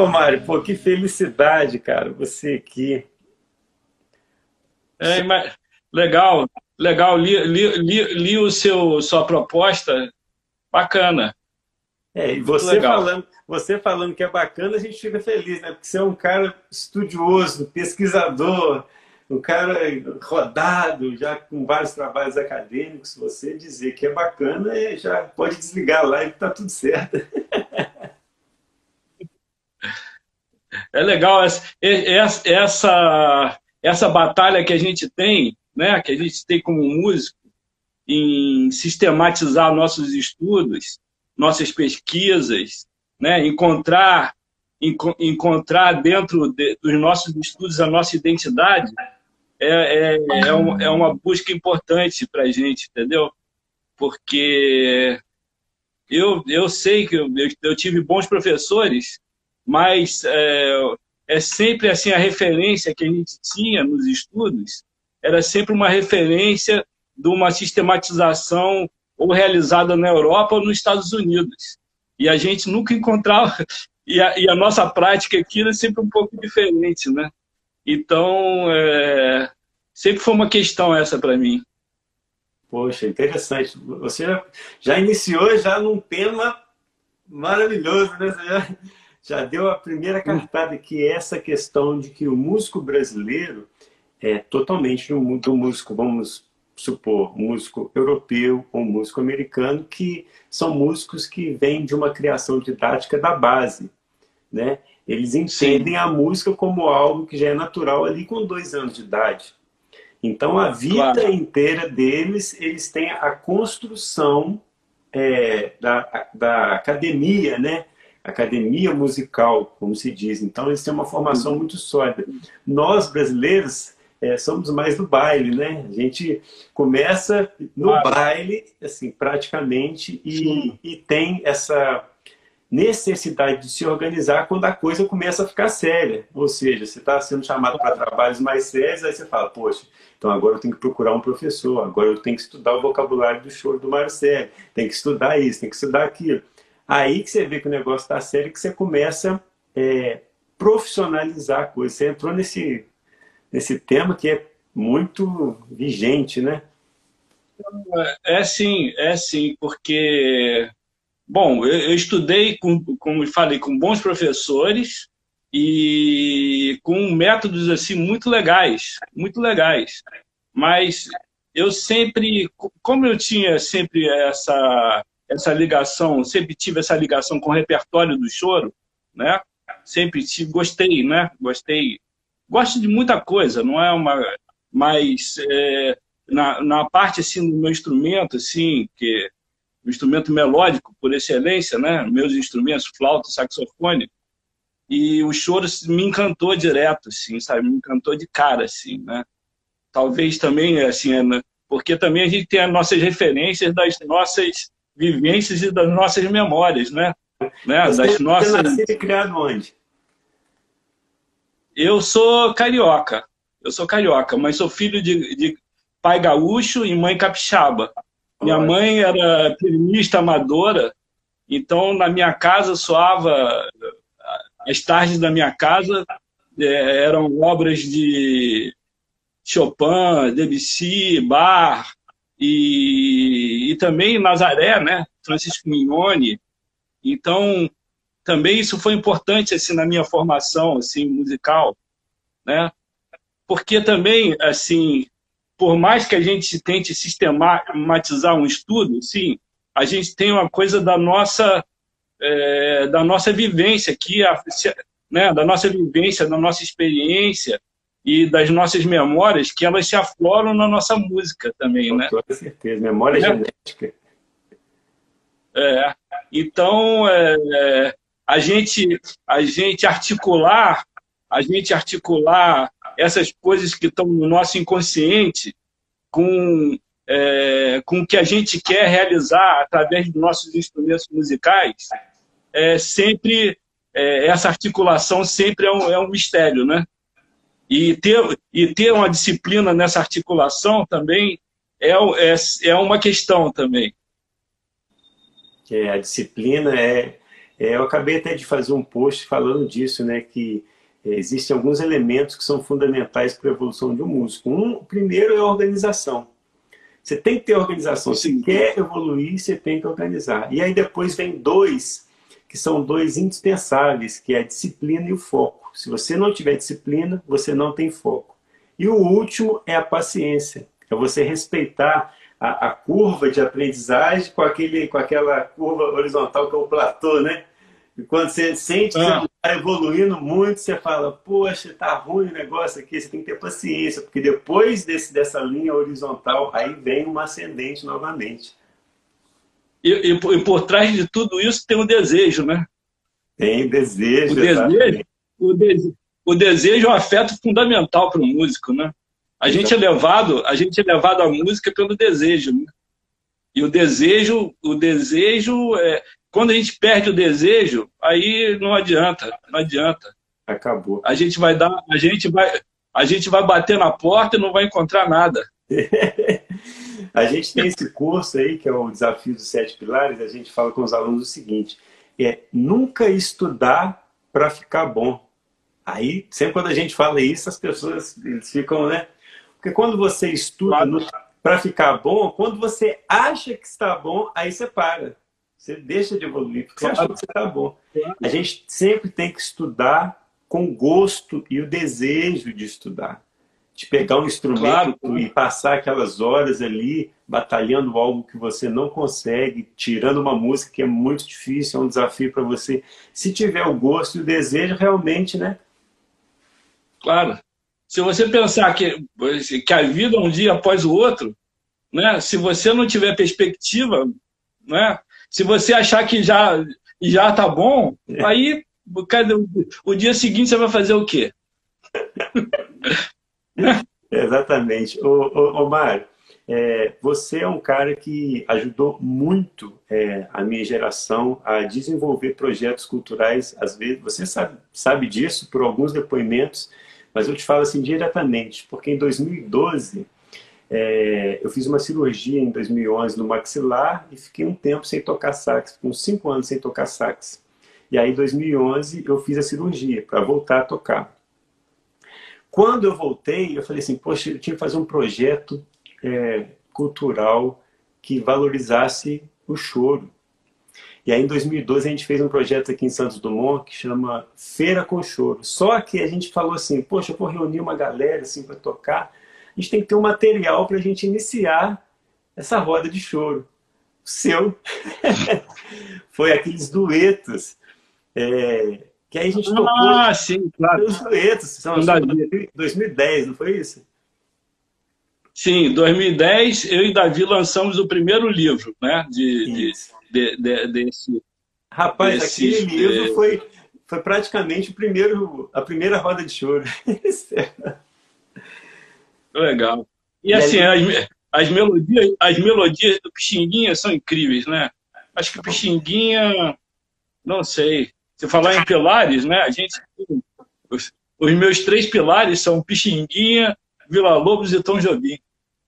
Pô, Mário, pô, que felicidade, cara, você aqui. É, mas, legal, legal. Li, li, li, li, o seu, sua proposta, bacana. É, e você falando, você falando que é bacana, a gente fica feliz, né? Porque você é um cara estudioso, pesquisador, um cara rodado, já com vários trabalhos acadêmicos. Você dizer que é bacana, já pode desligar lá e tá tudo certo. É legal essa, essa, essa batalha que a gente tem, né, que a gente tem como músico, em sistematizar nossos estudos, nossas pesquisas, né, encontrar, encontrar dentro de, dos nossos estudos a nossa identidade, é, é, é, um, é uma busca importante para a gente, entendeu? Porque eu, eu sei que eu, eu tive bons professores mas é, é sempre assim a referência que a gente tinha nos estudos era sempre uma referência de uma sistematização ou realizada na Europa ou nos Estados Unidos. E a gente nunca encontrava, e a, e a nossa prática aqui era sempre um pouco diferente, né? Então, é, sempre foi uma questão essa para mim. Poxa, interessante. Você já, iniciou já num tema maravilhoso, né? Você já já deu a primeira cartada, que é essa questão de que o músico brasileiro é totalmente do músico, vamos supor, músico europeu ou músico americano, que são músicos que vêm de uma criação didática da base. Né? Eles entendem Sim. a música como algo que já é natural ali com dois anos de idade. Então, a vida claro. inteira deles, eles têm a construção é, da, da academia, né? Academia musical, como se diz. Então, eles têm uma formação muito sólida. Nós, brasileiros, é, somos mais do baile, né? A gente começa no baile, assim, praticamente, e, e tem essa necessidade de se organizar quando a coisa começa a ficar séria. Ou seja, você está sendo chamado para trabalhos mais sérios, aí você fala, poxa, então agora eu tenho que procurar um professor, agora eu tenho que estudar o vocabulário do choro do Marcelo, tem que estudar isso, tem que estudar aquilo. Aí que você vê que o negócio está sério, que você começa a é, profissionalizar a coisa. Você entrou nesse, nesse tema que é muito vigente, né? É sim, é sim, porque, bom, eu, eu estudei, com, como falei, com bons professores e com métodos assim muito legais, muito legais. Mas eu sempre, como eu tinha sempre essa essa ligação, sempre tive essa ligação com o repertório do choro, né? Sempre tive, gostei, né? Gostei. Gosto de muita coisa, não é uma... Mas é, na, na parte, assim, do meu instrumento, assim, que o instrumento melódico, por excelência, né? Meus instrumentos, flauta, saxofone, e o choro me encantou direto, assim, sabe? Me encantou de cara, assim, né? Talvez também, assim, é, né? porque também a gente tem as nossas referências das nossas vivências e das nossas memórias, né? né? Você das nossas... nascido e criado onde? Eu sou carioca. Eu sou carioca, mas sou filho de, de pai gaúcho e mãe capixaba. Minha Olha. mãe era pianista amadora, então na minha casa soava as tardes da minha casa é, eram obras de Chopin, Debussy, Bach, e, e também Nazaré, né? Francisco Mignoni. Então, também isso foi importante assim na minha formação assim musical, né? Porque também assim, por mais que a gente tente sistematizar um estudo, sim, a gente tem uma coisa da nossa é, da nossa vivência aqui, né? Da nossa vivência, da nossa experiência e das nossas memórias que elas se afloram na nossa música também, Com né? Com certeza, memória é. genética. É. Então, é, é, a gente a gente articular a gente articular essas coisas que estão no nosso inconsciente com é, com o que a gente quer realizar através dos nossos instrumentos musicais, é sempre é, essa articulação sempre é um, é um mistério, né? E ter, e ter uma disciplina nessa articulação também é, é, é uma questão também. É, a disciplina é, É, eu acabei até de fazer um post falando disso, né, que é, existem alguns elementos que são fundamentais para a evolução de um músico. Um, o primeiro é a organização. Você tem que ter organização. Se quer evoluir, você tem que organizar. E aí depois vem dois, que são dois indispensáveis, que é a disciplina e o foco. Se você não tiver disciplina, você não tem foco. E o último é a paciência. É você respeitar a, a curva de aprendizagem com, aquele, com aquela curva horizontal que é o platô, né? E quando você sente que ah. você está evoluindo muito, você fala, poxa, tá ruim o negócio aqui, você tem que ter paciência, porque depois desse, dessa linha horizontal, aí vem uma ascendente novamente. E, e, e por trás de tudo isso tem o desejo, né? Tem desejo. O desejo, o, de, o desejo é um afeto fundamental para o músico, né? A gente é levado, a gente é levado à música pelo desejo. Né? E o desejo, o desejo, é, quando a gente perde o desejo, aí não adianta, não adianta. Acabou. A gente vai dar, a gente vai, a gente vai bater na porta e não vai encontrar nada. a gente tem esse curso aí que é o desafio dos sete pilares. A gente fala com os alunos o seguinte: é nunca estudar para ficar bom. Aí sempre quando a gente fala isso, as pessoas eles ficam, né? Porque quando você estuda para ficar bom, quando você acha que está bom, aí você para. Você deixa de evoluir, porque você acha que está bom. A gente sempre tem que estudar com gosto e o desejo de estudar. De pegar um instrumento claro. e passar aquelas horas ali batalhando algo que você não consegue, tirando uma música que é muito difícil, é um desafio para você. Se tiver o gosto e o desejo, realmente, né? Claro se você pensar que, que a vida é um dia após o outro, né? se você não tiver perspectiva, né? se você achar que já já tá bom, é. aí o dia seguinte você vai fazer o quê? Exatamente. Ô, ô Mário, é, você é um cara que ajudou muito é, a minha geração a desenvolver projetos culturais. Às vezes, você sabe, sabe disso por alguns depoimentos mas eu te falo assim diretamente, porque em 2012 é, eu fiz uma cirurgia em 2011 no maxilar e fiquei um tempo sem tocar sax, uns cinco anos sem tocar sax. E aí em 2011 eu fiz a cirurgia para voltar a tocar. Quando eu voltei, eu falei assim, poxa, eu tinha que fazer um projeto é, cultural que valorizasse o choro. E aí, em 2012, a gente fez um projeto aqui em Santos Dumont que chama Feira com Choro. Só que a gente falou assim, poxa, eu vou reunir uma galera assim para tocar. A gente tem que ter um material para a gente iniciar essa roda de choro. O seu foi aqueles duetos. É, que aí a gente tocou. Ah, sim, claro. Os duetos. São 2010, não foi isso? Sim, 2010, eu e Davi lançamos o primeiro livro, né? De, de, de, de, desse. Rapaz, desse, aquele livro foi, foi praticamente o primeiro, a primeira roda de choro. Legal. E, e assim, as, as, melodias, as melodias do Pixinguinha são incríveis, né? Acho que o Pixinguinha, não sei. Se falar em pilares, né? A gente. Os, os meus três pilares são Pixinguinha, Vila Lobos e Tom Jobim.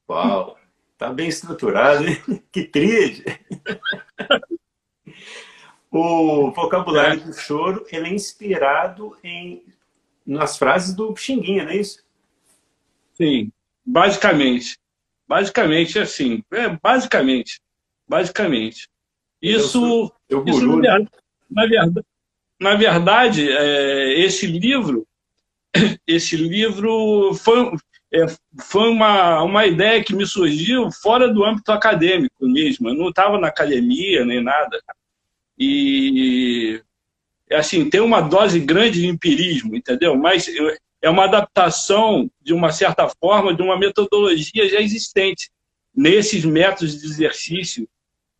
Uau! Tá bem estruturado, hein? Que tríade! o vocabulário é. do choro ele é inspirado em nas frases do Xinguinha, não é isso? Sim, basicamente. Basicamente, assim. É, basicamente. Basicamente. Isso, eu sou, eu isso na verdade, na verdade é, esse livro, esse livro foi, é, foi uma, uma ideia que me surgiu fora do âmbito acadêmico mesmo. Eu não estava na academia nem nada. E, assim, tem uma dose grande de empirismo, entendeu? Mas é uma adaptação, de uma certa forma, de uma metodologia já existente nesses métodos de exercício,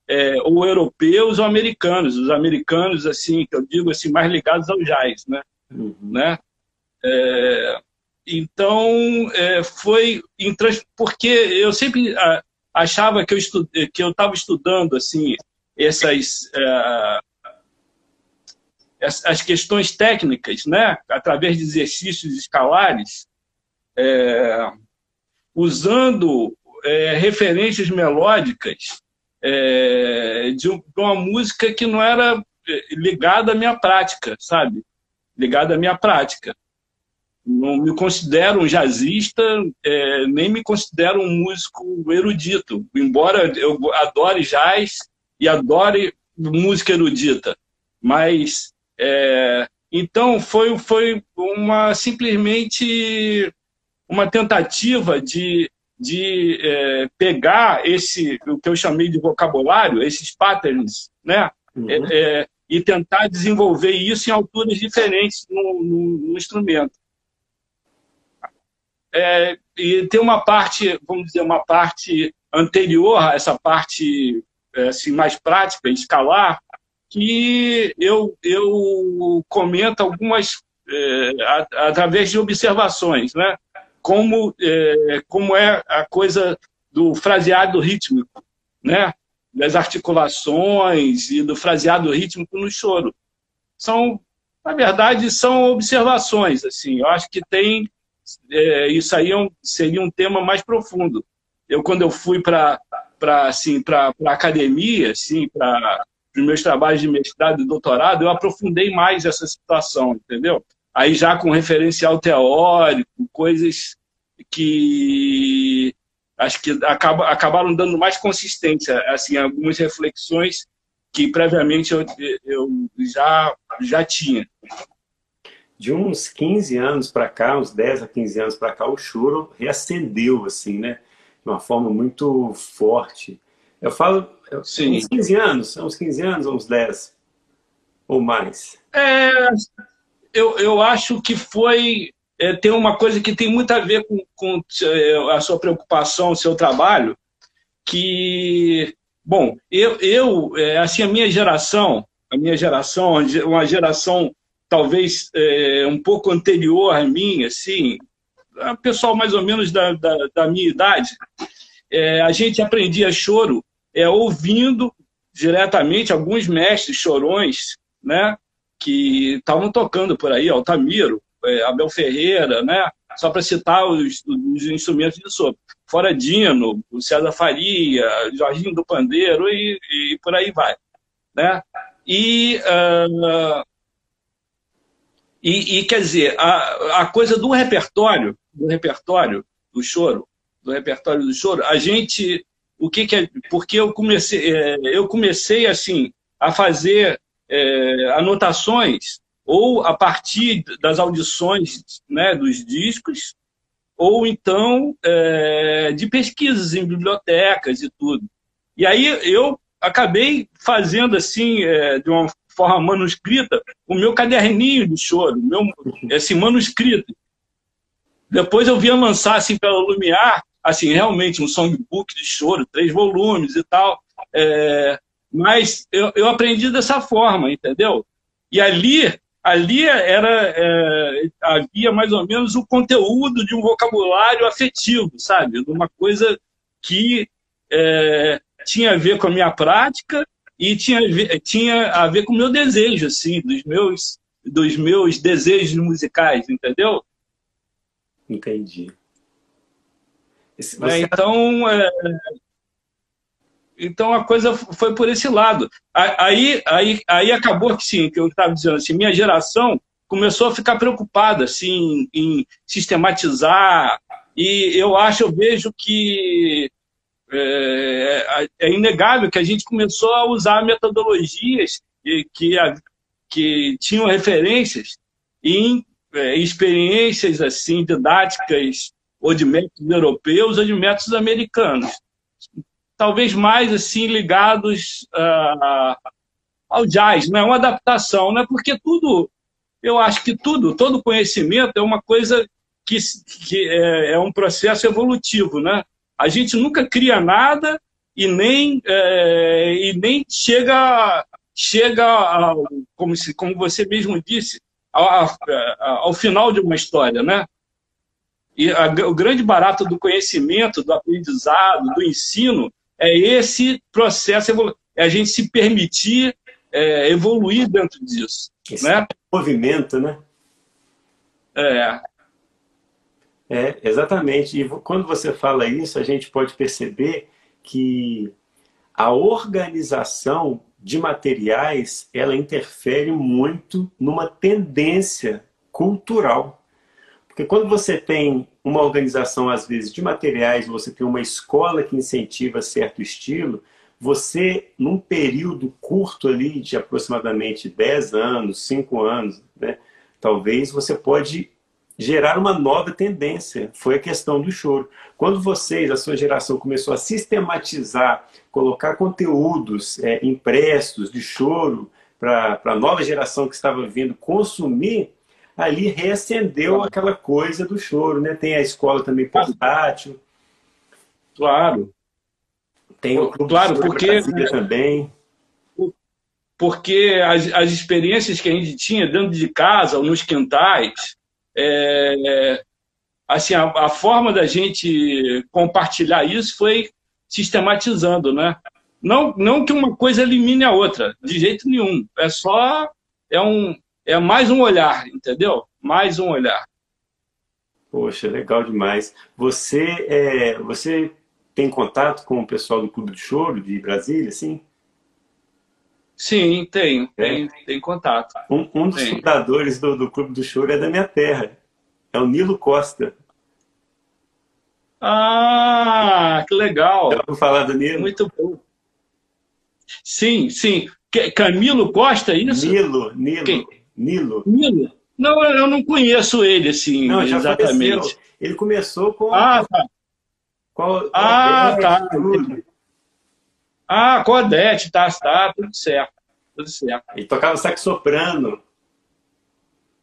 é, ou europeus ou americanos. Os americanos, assim, que eu digo assim, mais ligados ao jazz, né? Uhum. né? É, então, é, foi porque eu sempre achava que eu estu, que eu estava estudando assim essas é, as questões técnicas, né, através de exercícios escalares, é, usando é, referências melódicas é, de uma música que não era ligado à minha prática, sabe? Ligado à minha prática. Não me considero um jazzista, é, nem me considero um músico erudito, embora eu adore jazz e adore música erudita. Mas, é, então, foi, foi uma simplesmente uma tentativa de, de é, pegar esse, o que eu chamei de vocabulário, esses patterns, né? Uhum. É, é e tentar desenvolver isso em alturas diferentes no, no, no instrumento. É, e tem uma parte, vamos dizer, uma parte anterior a essa parte é, assim, mais prática, escalar, que eu, eu comento algumas é, através de observações, né? Como, é, como é a coisa do fraseado rítmico, né? das articulações e do fraseado rítmico no choro. São, na verdade, são observações. Assim, eu acho que tem é, isso aí é um, seria um tema mais profundo. Eu quando eu fui para para assim para academia, assim para os meus trabalhos de mestrado e doutorado, eu aprofundei mais essa situação, entendeu? Aí já com referencial teórico, coisas que acho que acaba, acabaram dando mais consistência, assim, algumas reflexões que previamente eu, eu já, já tinha. De uns 15 anos para cá, uns 10 a 15 anos para cá, o choro reacendeu, assim, né? De uma forma muito forte. Eu falo, Sim. uns 15 anos, uns 15 anos, uns 10 ou mais? É, eu, eu acho que foi é, tem uma coisa que tem muito a ver com, com é, a sua preocupação, o seu trabalho, que, bom, eu, eu é, assim, a minha geração, a minha geração, uma geração talvez é, um pouco anterior à minha, assim, pessoal mais ou menos da, da, da minha idade, é, a gente aprendia choro é, ouvindo diretamente alguns mestres chorões, né, que estavam tocando por aí, Altamiro, é, Abel Ferreira, né? só para citar os, os, instrumentos de sopro. Fora Dino, o César Faria, Jorginho do Pandeiro e, e por aí vai. Né? E, uh, e, e, quer dizer, a, a coisa do repertório, do repertório do choro, do repertório do choro, a gente, o que, que é, porque eu comecei, é, eu comecei assim a fazer é, anotações ou a partir das audições né, dos discos, ou então é, de pesquisas em bibliotecas e tudo. E aí eu acabei fazendo assim, é, de uma forma manuscrita, o meu caderninho de choro, meu, esse manuscrito. Depois eu via lançar assim pela Lumiar, assim, realmente um songbook de choro, três volumes e tal. É, mas eu, eu aprendi dessa forma, entendeu? E ali ali era é, havia mais ou menos o conteúdo de um vocabulário afetivo, sabe? De uma coisa que é, tinha a ver com a minha prática e tinha a ver, tinha a ver com o meu desejo, assim, dos meus, dos meus desejos musicais, entendeu? Entendi. Você... Então, é, então a coisa foi por esse lado. Aí, aí, aí acabou que sim, que eu estava dizendo assim, minha geração começou a ficar preocupada assim, em sistematizar, e eu acho, eu vejo que é, é inegável que a gente começou a usar metodologias que, que, que tinham referências em é, experiências assim didáticas ou de métodos europeus ou de métodos americanos talvez mais assim ligados uh, ao jazz, não é uma adaptação, né? Porque tudo, eu acho que tudo, todo conhecimento é uma coisa que, que é, é um processo evolutivo, né? A gente nunca cria nada e nem é, e nem chega chega como se como você mesmo disse ao, ao final de uma história, né? E a, o grande barato do conhecimento, do aprendizado, do ensino é esse processo, é a gente se permitir é, evoluir dentro disso. Esse né? movimento, né? É. É, exatamente. E quando você fala isso, a gente pode perceber que a organização de materiais, ela interfere muito numa tendência cultural. Porque quando você tem uma organização, às vezes, de materiais, você tem uma escola que incentiva certo estilo, você, num período curto ali, de aproximadamente 10 anos, 5 anos, né, talvez você pode gerar uma nova tendência. Foi a questão do choro. Quando vocês, a sua geração, começou a sistematizar, colocar conteúdos é, impressos de choro para a nova geração que estava vindo consumir, ali reacendeu aquela coisa do choro. Né? Tem a escola também portátil. Claro. Tem o Clube claro, porque também. Porque as, as experiências que a gente tinha dentro de casa, nos quintais, é, assim, a, a, forma da gente compartilhar isso foi sistematizando, né? Não, não que uma coisa elimine a outra, de jeito nenhum. É só é um é mais um olhar, entendeu? Mais um olhar. Poxa, legal demais. Você é, você tem contato com o pessoal do Clube de Choro de Brasília, sim? Sim, tenho, é. tenho, tenho contato. Um, um dos tenho. fundadores do, do Clube do Choro é da minha terra, é o Nilo Costa. Ah, que legal. Já vou falar do Nilo? Muito bom. Sim, sim. Camilo Costa, é isso? Nilo, Nilo. Quem? Nilo. Nilo. Não, eu não conheço ele, assim, não, exatamente. Faleceu. Ele começou com... Ah, tá. Ah, tá. Tudo. Ah, Codete, tá, tá, tudo certo. Tudo certo. E tocava sax soprano.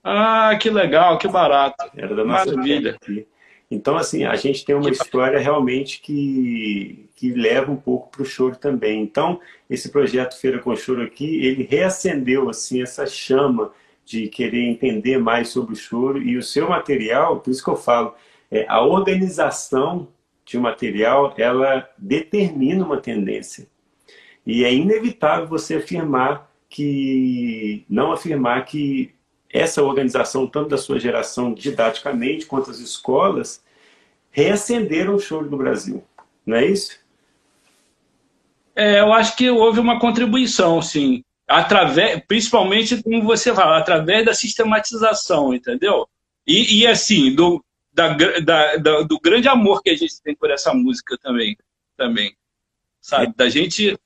Ah, que legal, que barato. Era da nossa Maravilha. Aqui. Então, assim, a gente tem uma história realmente que, que leva um pouco para o choro também. Então, esse projeto Feira com Choro aqui, ele reacendeu, assim, essa chama de querer entender mais sobre o choro e o seu material, por isso que eu falo, é, a organização de um material, ela determina uma tendência. E é inevitável você afirmar que, não afirmar que essa organização, tanto da sua geração didaticamente, quanto as escolas, reacenderam o choro do Brasil. Não é isso? É, eu acho que houve uma contribuição, sim. Através, principalmente, como você fala, através da sistematização, entendeu? E, e assim, do, da, da, da, do grande amor que a gente tem por essa música também. também sabe? Da gente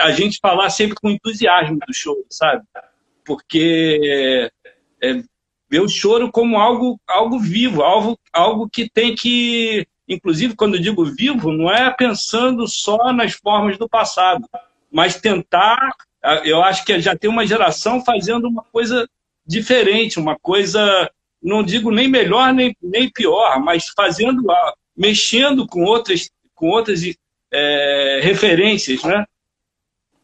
a gente falar sempre com entusiasmo do choro, sabe? Porque é, ver o choro como algo, algo vivo, algo, algo que tem que, inclusive quando eu digo vivo, não é pensando só nas formas do passado, mas tentar, eu acho que já tem uma geração fazendo uma coisa diferente, uma coisa, não digo nem melhor nem, nem pior, mas fazendo, mexendo com outras, com outras é, referências, né?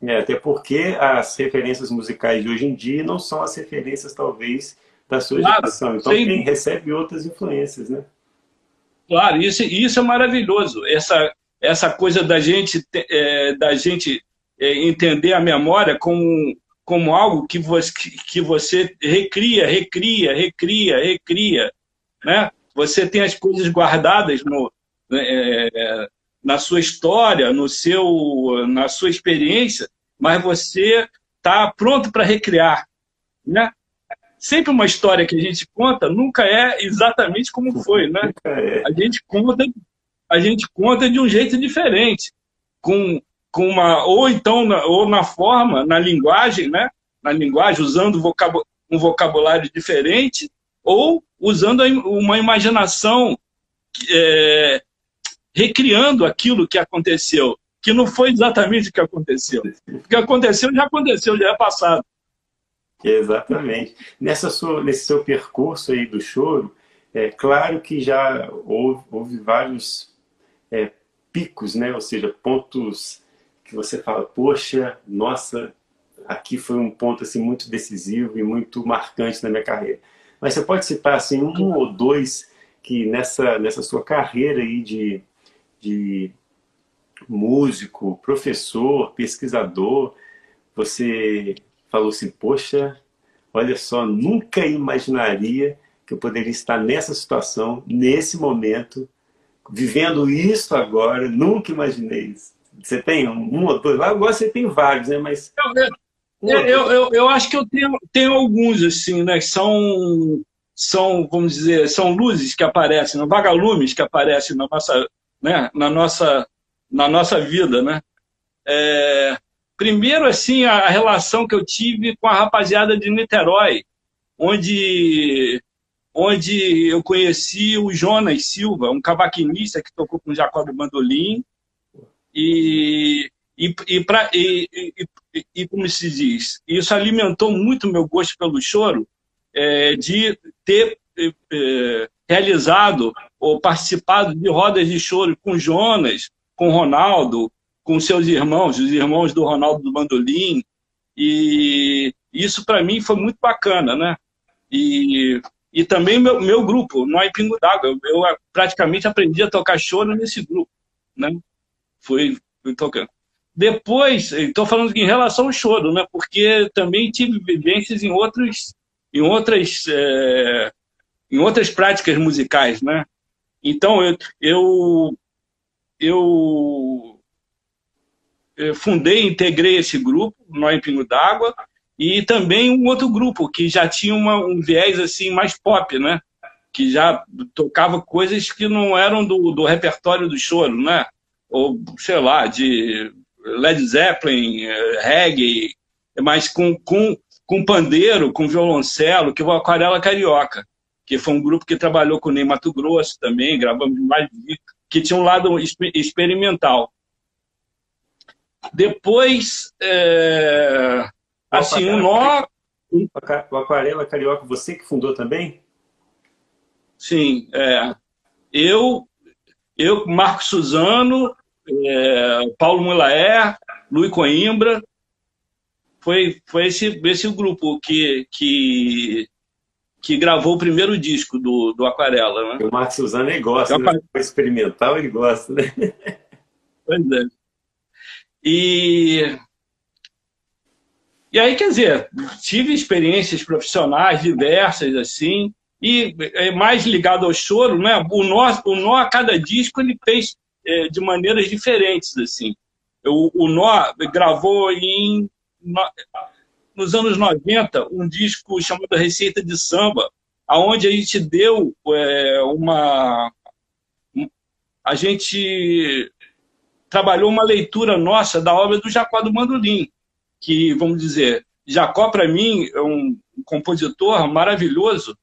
É, até porque as referências musicais de hoje em dia não são as referências, talvez, da sua claro, geração. Então, sem... quem recebe outras influências, né? Claro, isso, isso é maravilhoso. Essa, essa coisa da gente, é, da gente é, entender a memória como, como algo que você, que você recria, recria, recria, recria. Né? Você tem as coisas guardadas no, é, na sua história, no seu, na sua experiência, mas você está pronto para recriar. Né? Sempre uma história que a gente conta nunca é exatamente como foi. Né? É. A, gente conta, a gente conta de um jeito diferente, com, com uma, ou então na, ou na forma, na linguagem, né? na linguagem, usando um vocabulário diferente, ou usando uma imaginação é, recriando aquilo que aconteceu, que não foi exatamente o que aconteceu. O que aconteceu já aconteceu, já é passado. Exatamente. Nessa sua, nesse seu percurso aí do choro, é claro que já houve, houve vários é, picos, né? ou seja, pontos que você fala, poxa, nossa, aqui foi um ponto assim, muito decisivo e muito marcante na minha carreira. Mas você pode citar assim, um ou dois que nessa, nessa sua carreira aí de, de músico, professor, pesquisador, você falou assim, poxa, olha só, nunca imaginaria que eu poderia estar nessa situação, nesse momento, vivendo isso agora, nunca imaginei isso. Você tem um ou dois? Agora você tem vários, né? Mas. Eu, eu, eu, eu, acho que eu tenho, tenho alguns, assim, né? Que são, são, vamos dizer, são luzes que aparecem, vagalumes que aparecem na nossa, né? na nossa, na nossa vida, né? É, primeiro, assim, a relação que eu tive com a rapaziada de Niterói, onde onde eu conheci o Jonas Silva, um cavaquinista que tocou com o Jacob Bandolim, e, e, e, pra, e, e, e, como se diz, isso alimentou muito meu gosto pelo choro, é, de ter é, é realizado ou participado de rodas de choro com Jonas, com Ronaldo, com seus irmãos, os irmãos do Ronaldo do Bandolim, e isso para mim foi muito bacana, né? E e também meu, meu grupo, no Pingo d'Água. Eu, eu, praticamente aprendi a tocar choro nesse grupo. Né? Fui, fui tocando. Depois, estou falando em relação ao choro, né? porque também tive vivências em, outros, em, outras, é, em outras práticas musicais. Né? Então, eu, eu, eu, eu fundei, integrei esse grupo, no Pingo d'Água, e também um outro grupo que já tinha uma, um viés assim mais pop, né? Que já tocava coisas que não eram do, do repertório do choro, né? Ou, sei lá, de Led Zeppelin, eh, reggae, mas com, com, com pandeiro, com violoncelo, que é o Aquarela Carioca, que foi um grupo que trabalhou com o Ney Mato Grosso também, gravamos mais que tinha um lado experimental. Depois, é, Assim, um nó. O Aquarela Carioca, você que fundou também? Sim, é. Eu, eu Marco Suzano, é, Paulo Mulaer, Luiz Coimbra, foi, foi esse, esse grupo que, que, que gravou o primeiro disco do, do Aquarela. Né? O Marco Suzano ele gosta, né? experimental ele gosta, né? Pois é. E e aí, quer dizer, tive experiências profissionais diversas, assim, e é, mais ligado ao choro, né? O nó, o nó a cada disco ele fez é, de maneiras diferentes, assim. O, o Nó gravou em, nos anos 90 um disco chamado Receita de Samba, aonde a gente deu é, uma... A gente trabalhou uma leitura nossa da obra do Jacó do Mandolim, que, vamos dizer, Jacó, para mim, é um compositor maravilhoso,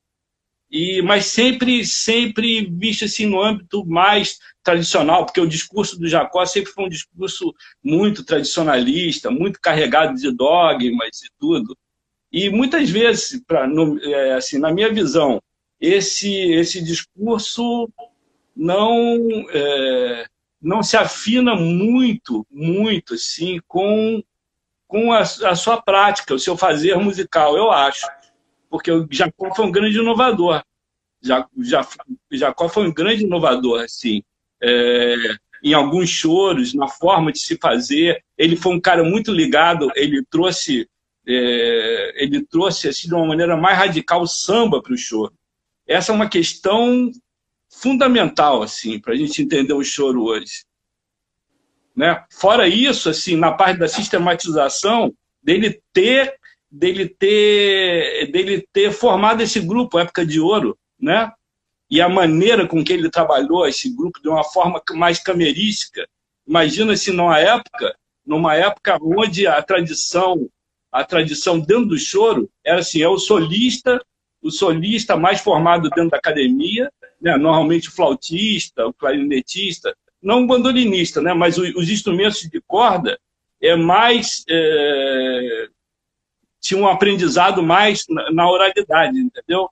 e mas sempre sempre visto assim no âmbito mais tradicional, porque o discurso do Jacó sempre foi um discurso muito tradicionalista, muito carregado de dogmas e tudo. E muitas vezes, pra, no, é, assim, na minha visão, esse esse discurso não é, não se afina muito, muito assim com com a, a, sua prática, o seu fazer musical, eu acho. Porque o Jacó foi um grande inovador. Jacó foi um grande inovador, assim. É, em alguns choros, na forma de se fazer. Ele foi um cara muito ligado, ele trouxe, é, ele trouxe assim, de uma maneira mais radical o samba para o choro. Essa é uma questão fundamental assim para a gente entender o choro hoje. Né? Fora isso, assim, na parte da sistematização, dele ter, dele ter, dele ter formado esse grupo, Época de Ouro, né? E a maneira com que ele trabalhou esse grupo de uma forma mais camerística. Imagina se numa época, numa época onde a tradição, a tradição dentro do choro era assim, é o solista, o solista mais formado dentro da academia, né? normalmente o flautista, o clarinetista, não um bandolinista, né? mas os instrumentos de corda é mais é, tinha um aprendizado mais na oralidade, entendeu?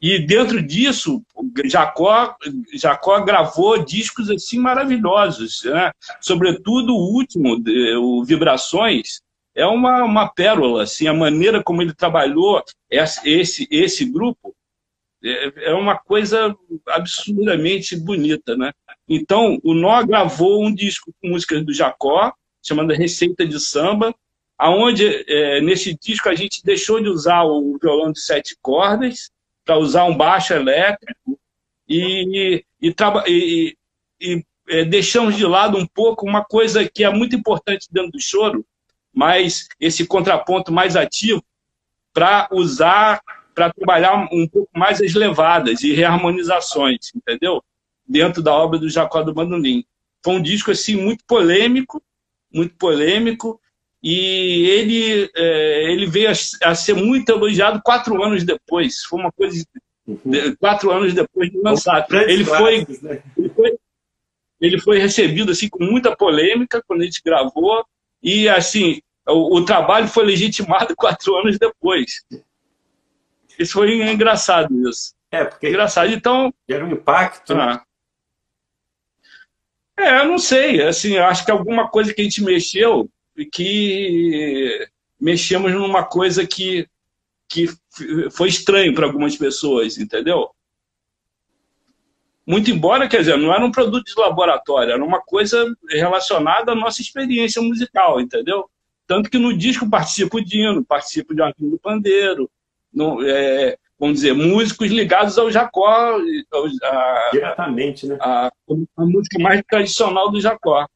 E dentro disso, Jacó, Jacó gravou discos assim maravilhosos, né? Sobretudo o último, o Vibrações, é uma, uma pérola, assim, a maneira como ele trabalhou esse, esse grupo é, é uma coisa absurdamente bonita, né? Então, o Nó gravou um disco com músicas do Jacó, chamado Receita de Samba, aonde é, nesse disco a gente deixou de usar o violão de sete cordas para usar um baixo elétrico e, e, e, e é, deixamos de lado um pouco uma coisa que é muito importante dentro do choro, mas esse contraponto mais ativo para usar, para trabalhar um pouco mais as levadas e reharmonizações, entendeu? Dentro da obra do Jacó do Bandolim. Foi um disco assim muito polêmico, muito polêmico, e ele, é, ele veio a, a, ser muito elogiado quatro anos depois. Foi uma coisa. Uhum. Quatro anos depois de lançado. Ele foi, né? ele foi, ele foi recebido assim com muita polêmica quando a gente gravou e assim o, o trabalho foi legitimado quatro anos depois. Isso foi engraçado isso. É porque engraçado. Então era um impacto. Né? Ah, é, eu não sei. Assim, acho que alguma coisa que a gente mexeu que mexemos numa coisa que que foi estranho para algumas pessoas, entendeu? Muito embora, quer dizer, não era um produto de laboratório, era uma coisa relacionada à nossa experiência musical, entendeu? Tanto que no disco participa o Dino, participa o Joaquim do Pandeiro, no, é, vamos dizer, músicos ligados ao Jacó. A, Diretamente, né? A, a, música mais tradicional do Jacó.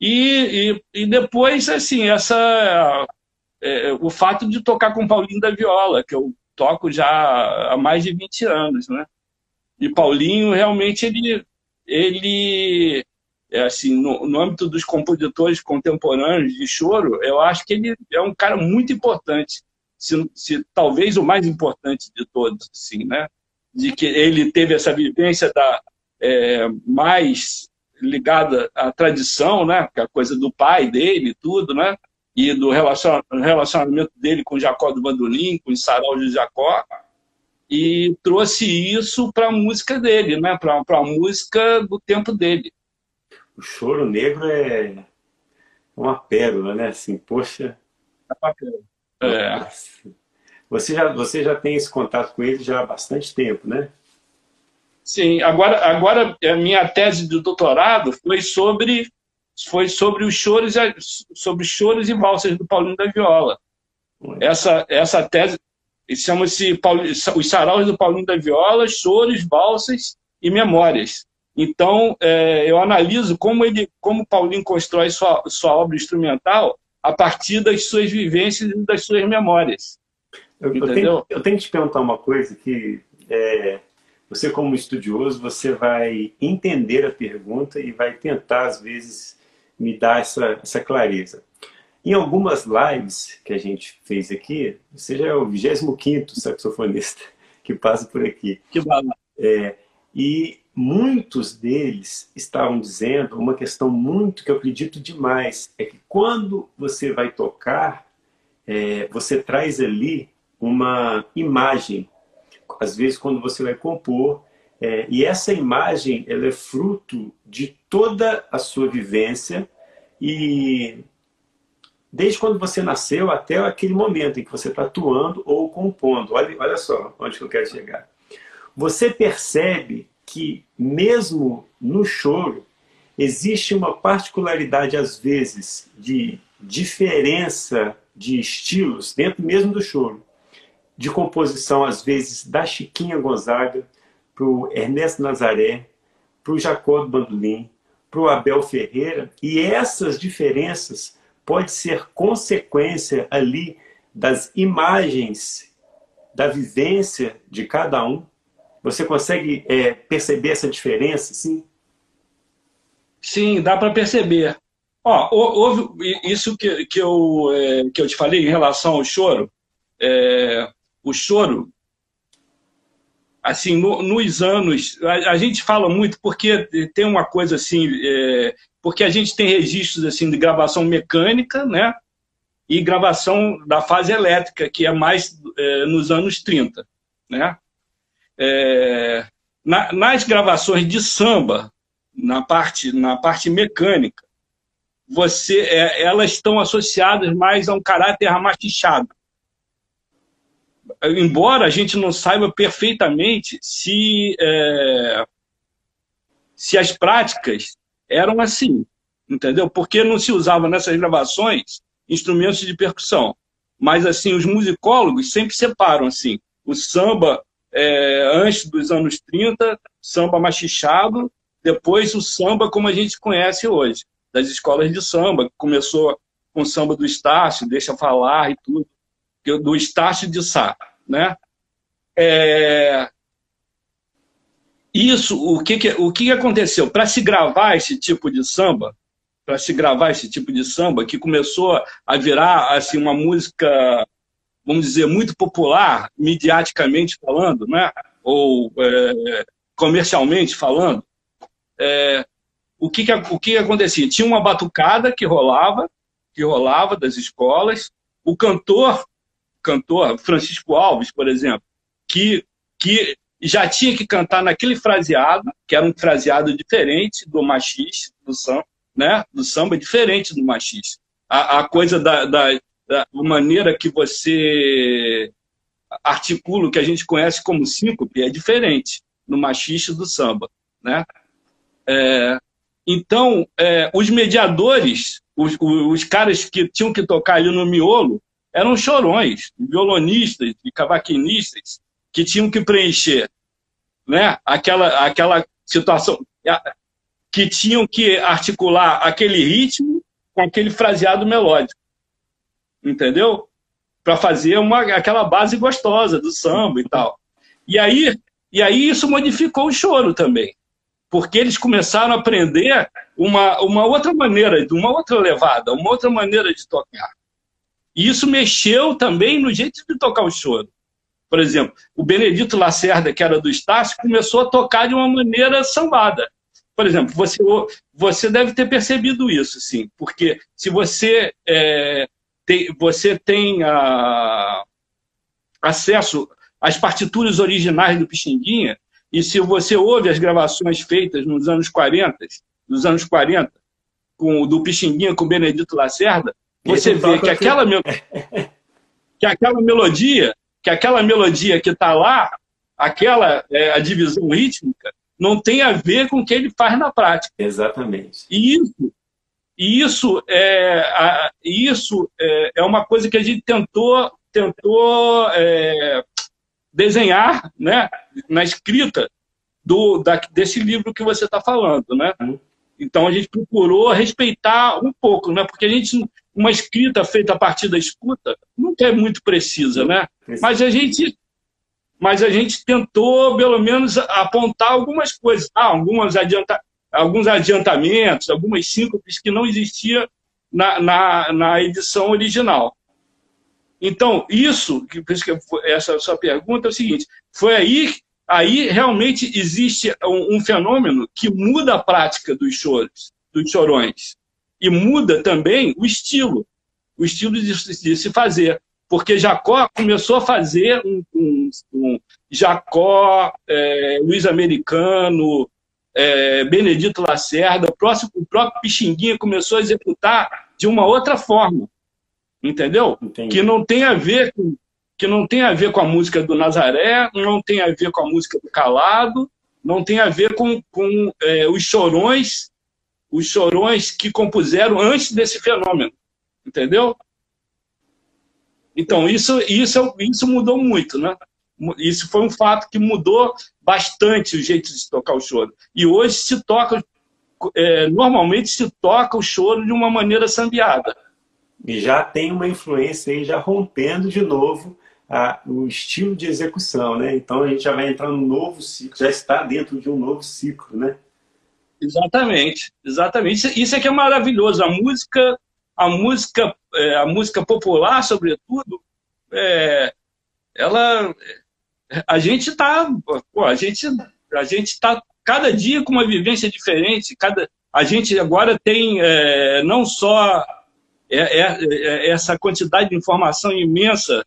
E, e, e depois, assim, essa, é, o fato de tocar com Paulinho da Viola, que eu toco já há mais de 20 anos, né? E Paulinho, realmente, ele, ele é assim, no, no âmbito dos compositores contemporâneos de choro, eu acho que ele é um cara muito importante, se, se talvez o mais importante de todos, assim, né? De que ele teve essa vivência da é, mais ligada à tradição, né? Que é a coisa do pai dele, tudo, né? E do relacionamento dele com Jacó do Bandolim, com Sarau de Jacó, e trouxe isso para a música dele, né? Para a música do tempo dele. O choro negro é uma pérola, né? Assim, poxa. É. Você já, você já tem esse contato com ele já há bastante tempo, né? Sim, agora, agora a minha tese de doutorado foi sobre foi sobre os choros sobre choros e valsas do Paulinho da Viola. Essa essa tese chama-se os saraus do Paulinho da Viola, choros, valsas e memórias. Então, é, eu analiso como ele, como Paulinho constrói sua, sua obra instrumental a partir das suas vivências e das suas memórias. Eu, eu, tenho, eu tenho, que te perguntar uma coisa que é, você, como estudioso, você vai entender a pergunta e vai tentar, às vezes, me dar essa, essa clareza. Em algumas lives que a gente fez aqui, você já é o 25 saxofonista que passa por aqui. Que bala. É, e muitos deles estavam dizendo uma questão muito que eu acredito demais, é que quando você vai tocar, é, você traz ali uma imagem, às vezes quando você vai compor, é, e essa imagem ela é fruto de toda a sua vivência e desde quando você nasceu até aquele momento em que você está atuando ou compondo. Olha, olha só onde eu quero chegar. Você percebe que, mesmo no choro, existe uma particularidade, às vezes, de diferença de estilos dentro mesmo do choro. De composição, às vezes, da Chiquinha Gonzaga para o Ernesto Nazaré, para o Jacó do Bandolim, para o Abel Ferreira. E essas diferenças podem ser consequência ali das imagens da vivência de cada um você consegue é, perceber essa diferença, sim? Sim, dá para perceber. Ó, houve isso que, que, eu, é, que eu te falei em relação ao choro. É, o choro, assim, no, nos anos, a, a, gente fala muito porque tem uma coisa assim, é, porque a gente tem registros assim de gravação mecânica, né? E gravação da fase elétrica, que é mais é, nos anos 30, né? É, na, nas gravações de samba, na parte, na parte mecânica, você, é, elas estão associadas mais a um caráter amachichado. Embora a gente não saiba perfeitamente se, é, se as práticas eram assim, entendeu? Porque não se usava nessas gravações instrumentos de percussão. Mas, assim, os musicólogos sempre separam, assim, o samba é, antes dos anos 30, samba machichado, depois o samba como a gente conhece hoje, das escolas de samba, começou com o samba do Estácio, Deixa Falar e tudo, do Estácio de Sá, né? É... Isso, o que, que o que aconteceu? Para se gravar esse tipo de samba, para se gravar esse tipo de samba, que começou a virar assim uma música, vamos dizer, muito popular, mediaticamente falando, né? ou é, comercialmente falando, é, o, que, que, o que acontecia? Tinha uma batucada que rolava, que rolava das escolas, o cantor, cantor Francisco Alves, por exemplo, que, que já tinha que cantar naquele fraseado, que era um fraseado diferente do machista, do samba, né? do samba diferente do machista. A, a coisa da, da, da, maneira que você articula o que a gente conhece como síncope é diferente no machista do samba. Né? É, então, é, os mediadores, os, os, caras que tinham que tocar ali no miolo, eram chorões, violonistas e cavaquinistas que tinham que preencher né? aquela, aquela situação que tinham que articular aquele ritmo com aquele fraseado melódico. Entendeu? Para fazer uma, aquela base gostosa do samba e tal. E aí, e aí isso modificou o choro também. Porque eles começaram a aprender uma, uma outra maneira, uma outra levada, uma outra maneira de tocar. E isso mexeu também no jeito de tocar o choro. Por exemplo, o Benedito Lacerda, que era do Estácio, começou a tocar de uma maneira sambada. Por exemplo, você, você deve ter percebido isso, sim, porque se você, é, tem, você tem a, acesso às partituras originais do Pixinguinha, e se você ouve as gravações feitas nos anos 40, nos anos 40, com, do Pixinguinha com Benedito Lacerda, você vê que aquela, que aquela melodia, que aquela melodia que está lá, aquela é, a divisão rítmica, não tem a ver com o que ele faz na prática. Exatamente. E isso, e isso, é, a, isso é, é uma coisa que a gente tentou, tentou é, desenhar né, na escrita do, da, desse livro que você está falando. Né? Uhum. Então a gente procurou respeitar um pouco, né? porque a gente, uma escrita feita a partir da escuta, não é muito precisa, né? Mas a gente mas a gente tentou, pelo menos, apontar algumas coisas, ah, algumas adianta, alguns adiantamentos, algumas síncopes que não existia na, na, na, edição original. Então, isso, por isso que essa sua pergunta é o seguinte, foi aí, aí realmente existe um, um fenômeno que muda a prática dos choros, dos chorões, e muda também o estilo, o estilo de, de se fazer porque Jacó começou a fazer um, um, um Jacó, é, Luiz Americano, é, Benedito Lacerda, o, próximo, o próprio Pixinguinha começou a executar de uma outra forma, entendeu? Entendi. Que não tem a ver com que não tem a ver com a música do Nazaré, não tem a ver com a música do Calado, não tem a ver com, com é, os chorões, os chorões que compuseram antes desse fenômeno, entendeu? Então, isso, isso, isso mudou muito, né? Isso foi um fato que mudou bastante o jeito de tocar o choro. E hoje se toca, é, normalmente se toca o choro de uma maneira sambiada. E já tem uma influência aí, já rompendo de novo a, o estilo de execução, né? Então a gente já vai entrar num novo ciclo, já está dentro de um novo ciclo, né? Exatamente, exatamente. Isso é que é maravilhoso. A música a música, é, a música popular, sobretudo, é, ela, a gente está, a gente, a gente está cada dia com uma vivência diferente. Cada, a gente agora tem é, não só é, é, é, essa quantidade de informação imensa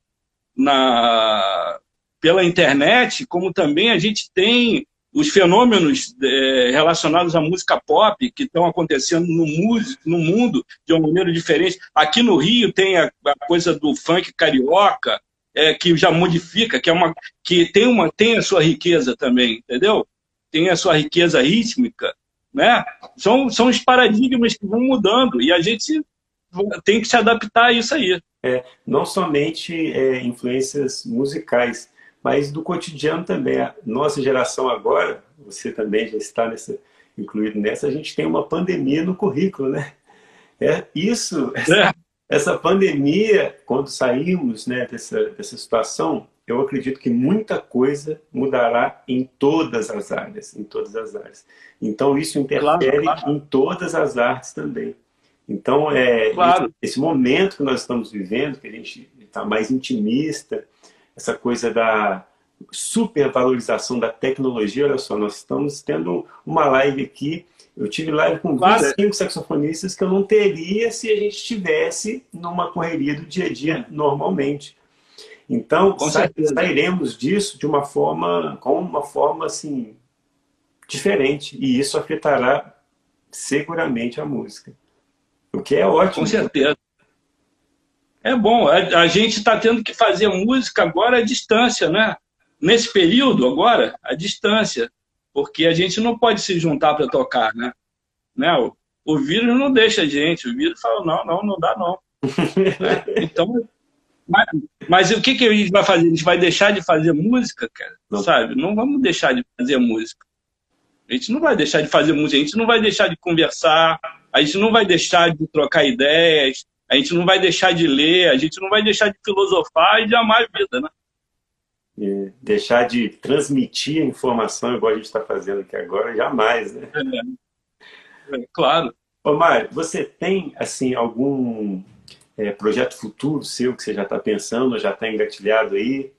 na, pela internet, como também a gente tem os fenômenos é, relacionados à música pop que estão acontecendo no, músico, no mundo de uma maneira diferente. Aqui no Rio tem a, a coisa do funk carioca, é, que já modifica, que, é uma, que tem, uma, tem a sua riqueza também, entendeu? Tem a sua riqueza rítmica. Né? São, são os paradigmas que vão mudando e a gente tem que se adaptar a isso aí. É, não somente é, influências musicais, mas do cotidiano também. A nossa geração agora, você também já está nessa, incluído nessa, a gente tem uma pandemia no currículo, né? É, isso, essa, é. essa pandemia, quando saímos né, dessa, dessa situação, eu acredito que muita coisa mudará em todas as áreas, em todas as áreas. Então isso interfere claro, claro. em todas as artes também. Então é claro. esse momento que nós estamos vivendo, que a gente está mais intimista, essa coisa da supervalorização da tecnologia. Olha só, nós estamos tendo uma live aqui. Eu tive live com claro. 25 saxofonistas que eu não teria se a gente estivesse numa correria do dia a dia normalmente. Então, sairemos disso de uma forma, com uma forma assim, diferente. E isso afetará seguramente a música. O que é ótimo. Com certeza. É bom. A, a gente está tendo que fazer música agora à distância, né? Nesse período agora, à distância. Porque a gente não pode se juntar para tocar, né? né? O, o vírus não deixa a gente. O vírus fala, não, não, não dá não. né? Então, mas, mas, o que, que a gente vai fazer? A gente vai deixar de fazer música, cara? Não. Sabe? Não vamos deixar de fazer música. A gente não vai deixar de fazer música, a gente não vai deixar de conversar, a gente não vai deixar de trocar ideias, a gente não vai deixar de ler, a gente não vai deixar de filosofar e de amar a vida, né? Deixar de transmitir a informação igual a gente está fazendo aqui agora, jamais, né? É, é, claro. Ô, Mário, você tem, assim, algum é, projeto futuro seu que você já está pensando, já está engatilhado aí?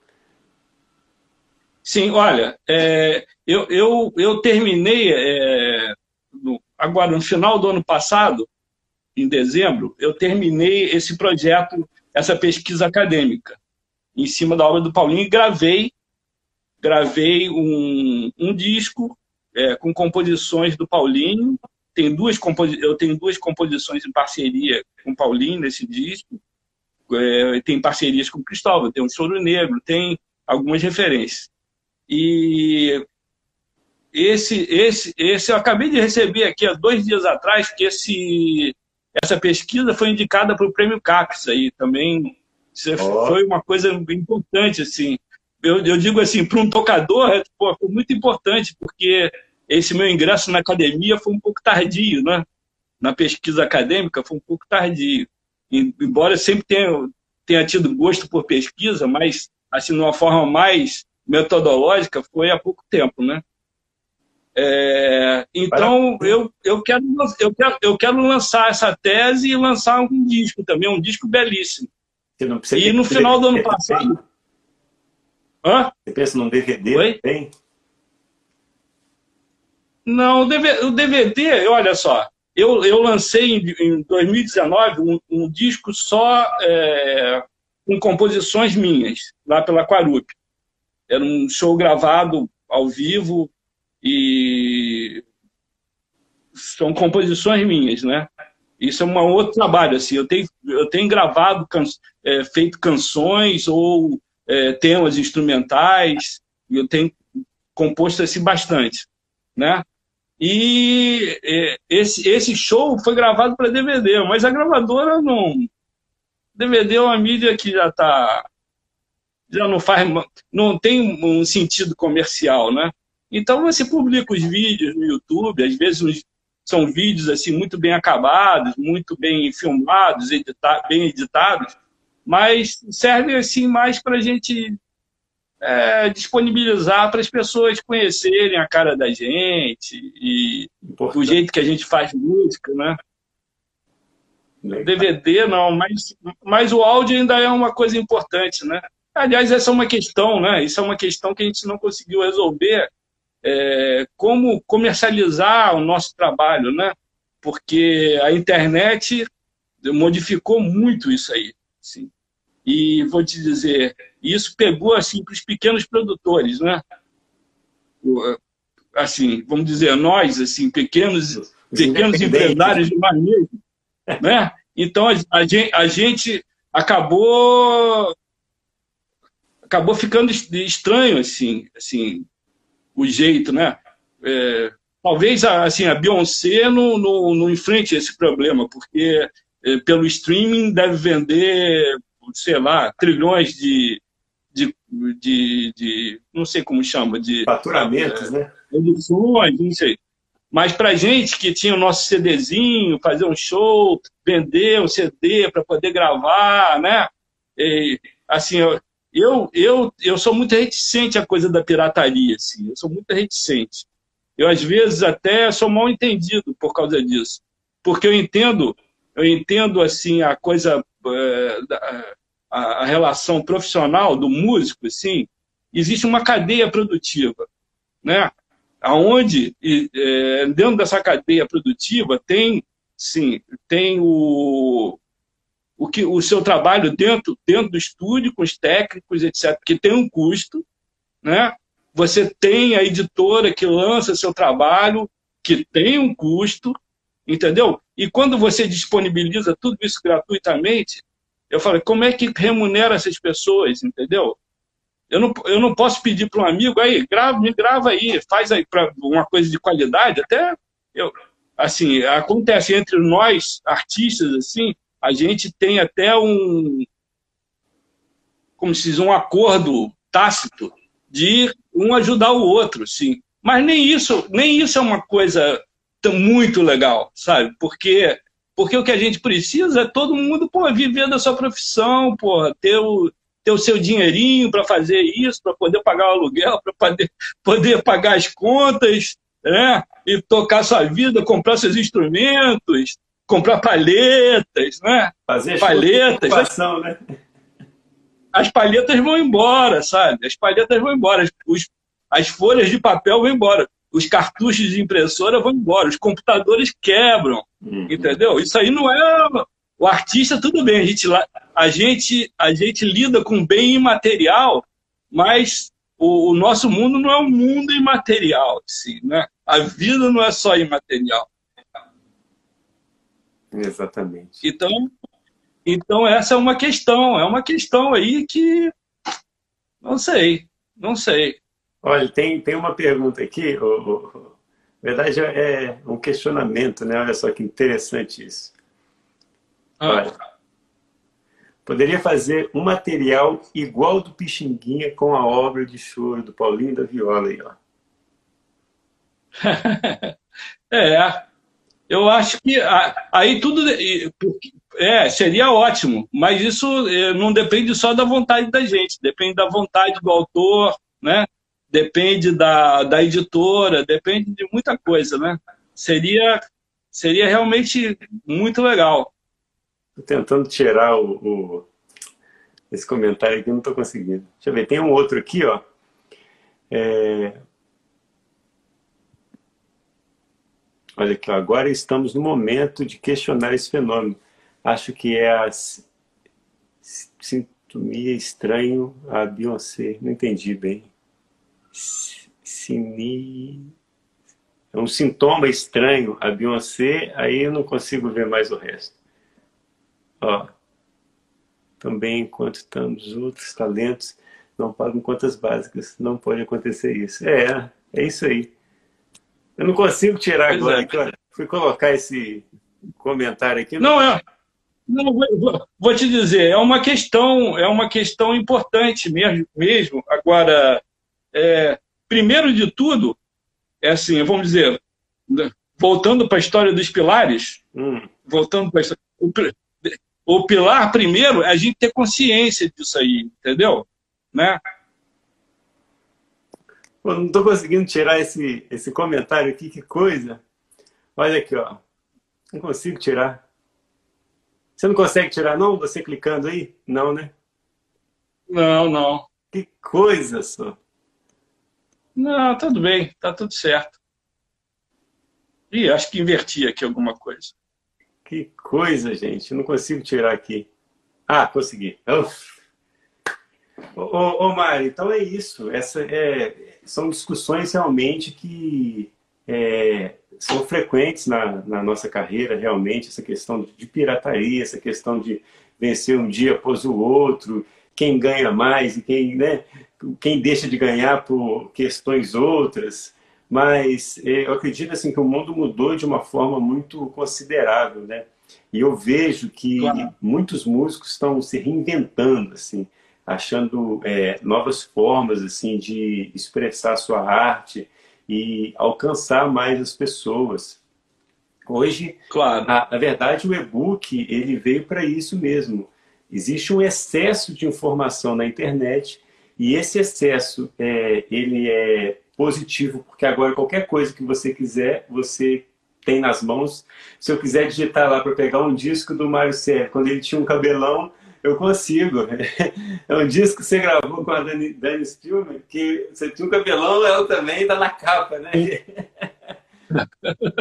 Sim, olha, é, eu, eu, eu terminei é, agora no final do ano passado, em dezembro, eu terminei esse projeto, essa pesquisa acadêmica, em cima da obra do Paulinho, e gravei, gravei um, um disco é, com composições do Paulinho, tem duas eu tenho duas composições em parceria com o Paulinho nesse disco. É, tem parcerias com o Cristóvão, tem o Choro Negro, tem algumas referências. E esse, esse, esse eu acabei de receber aqui há dois dias atrás, que esse, essa pesquisa foi indicada para o Prêmio CAPES aí também. Oh. Foi uma coisa importante, assim. Eu, eu digo assim, para um tocador, é, pô, foi muito importante, porque esse meu ingresso na academia foi um pouco tardio, né? Na pesquisa acadêmica foi um pouco tardio. Embora eu sempre tenha, tenha tido gosto por pesquisa, mas assim, de uma forma mais metodológica, foi há pouco tempo, né? É, então, eu, eu, quero, eu, quero, eu quero lançar essa tese e lançar um disco também, um disco belíssimo. e no final do ano passado... Hã? Você pensa num DVD Oi? também? Não, o DVD, o DVD olha só, eu, eu lancei em, em 2019 um, um, disco só é, com composições minhas, lá pela Quarup. Era um show gravado ao vivo e são composições minhas, né? Isso é um outro trabalho, assim. Eu tenho, eu tenho gravado, can, é, feito canções ou é, temas instrumentais, eu tenho composto assim bastante, né? E é, esse, esse show foi gravado para DVD, mas a gravadora não. DVD é uma mídia que já está. Já não faz. Não tem um sentido comercial, né? Então você publica os vídeos no YouTube, às vezes são vídeos assim muito bem acabados, muito bem filmados, edita bem editados, mas serve assim mais para a gente é, disponibilizar para as pessoas conhecerem a cara da gente e Importante. o jeito que a gente faz música, né? Legal. DVD não, mas, mas o áudio ainda é uma coisa importante, né? Aliás, essa é uma questão, né? Isso é uma questão que a gente não conseguiu resolver. É, como comercializar o nosso trabalho, né? Porque a internet modificou muito isso aí. Assim. E vou te dizer, isso pegou assim para os pequenos produtores, né? Assim, vamos dizer, nós, assim, pequenos, pequenos empresários de manejo, né? Então a, gente, a gente acabou acabou ficando estranho assim, assim, o jeito, né? É, talvez assim a Beyoncé não, não, não enfrente esse problema, porque é, pelo streaming deve vender sei lá, trilhões de, de, de, de não sei como chama, de... Faturamentos, é, né? Produções, não sei. Mas para gente que tinha o nosso CDzinho, fazer um show, vender um CD para poder gravar, né? E, assim, eu, eu, eu sou muito reticente à coisa da pirataria, assim. Eu sou muito reticente. Eu, às vezes, até sou mal entendido por causa disso. Porque eu entendo, eu entendo, assim, a coisa, é, a, relação profissional do músico, assim, existe uma cadeia produtiva, né? Aonde, é, dentro dessa cadeia produtiva, tem, sim, tem o, o, que, o seu trabalho dentro, dentro do estúdio, com os técnicos, etc., que tem um custo, né? Você tem a editora que lança seu trabalho, que tem um custo, entendeu? E quando você disponibiliza tudo isso gratuitamente, eu falo, como é que remunera essas pessoas, entendeu? Eu não, eu não posso pedir para um amigo, aí, grava, me grava aí, faz aí para uma coisa de qualidade, até eu, assim, acontece entre nós, artistas, assim, a gente tem até um, como se diz, um acordo tácito de um ajudar o outro, sim. Mas nem isso, nem isso é uma coisa muito legal, sabe? Porque porque o que a gente precisa é todo mundo pô, viver da sua profissão, pô, ter o, ter o seu dinheirinho para fazer isso, para poder pagar o aluguel, para poder, poder pagar as contas, né? E tocar sua vida, comprar seus instrumentos, comprar palhetas, né? Fazer palhetas. Né? as palhetas vão embora, sabe? As palhetas vão embora, os, as folhas de papel vão embora, os cartuchos de impressora vão embora, os computadores quebram, uhum. entendeu? Isso aí não é o artista tudo bem, a gente a gente a gente lida com bem imaterial, mas o, o nosso mundo não é um mundo imaterial, assim, né? A vida não é só imaterial. Exatamente. Então, então, essa é uma questão, é uma questão aí que não sei, não sei. Olha, tem, tem uma pergunta aqui, na verdade é um questionamento, né? Olha só que interessante isso. Ah. Olha, poderia fazer um material igual do Pixinguinha com a obra de choro do Paulinho da Viola aí, ó. é, eu acho que aí tudo é, seria ótimo, mas isso é, não depende só da vontade da gente, depende da vontade do autor, né? Depende da, da editora, depende de muita coisa, né? Seria, seria realmente muito legal. Estou tentando tirar o, o, esse comentário aqui, não estou conseguindo. Deixa eu ver, tem um outro aqui, ó. É... Olha aqui, agora estamos no momento de questionar esse fenômeno acho que é a sintonia estranho a Beyoncé. Não entendi bem. Sini... É um sintoma estranho a Beyoncé, aí eu não consigo ver mais o resto. Ó, também enquanto estamos outros talentos não pagam contas básicas, não pode acontecer isso. É, é isso aí. Eu não consigo tirar pois agora. É. Fui colocar esse comentário aqui. Não, é. Não, vou te dizer, é uma questão, é uma questão importante mesmo. mesmo. Agora, é, primeiro de tudo, é assim, vamos dizer, voltando para a história dos pilares, hum. voltando para o, o, pilar primeiro é a gente ter consciência disso aí, entendeu? Né? Pô, não estou conseguindo tirar esse, esse comentário aqui, que coisa. Olha aqui, ó. Não consigo tirar. Você não consegue tirar, não? Você clicando aí? Não, né? Não, não. Que coisa só. Não, tudo bem. Tá tudo certo. Ih, acho que inverti aqui alguma coisa. Que coisa, gente. não consigo tirar aqui. Ah, consegui. Uf. Ô, ô, ô Mário, então é isso. Essa é, são discussões realmente que é, são frequentes na, na, nossa carreira, realmente, essa questão de pirataria, essa questão de vencer um dia após o outro, quem ganha mais e quem, né, quem deixa de ganhar por questões outras. Mas é, eu acredito assim, que o mundo mudou de uma forma muito considerável. Né? E eu vejo que claro. muitos músicos estão se reinventando, assim, achando é, novas formas assim de expressar sua arte, e alcançar mais as pessoas. Hoje, claro. na, na verdade, o e-book ele veio para isso mesmo. Existe um excesso de informação na internet e esse excesso é, ele é positivo porque agora qualquer coisa que você quiser você tem nas mãos. Se eu quiser digitar lá para pegar um disco do Mário Sérgio, quando ele tinha um cabelão, eu consigo. É um disco que você gravou com a Dani, Dani Spielman, que você tinha um cabelão, ela também está na capa, né?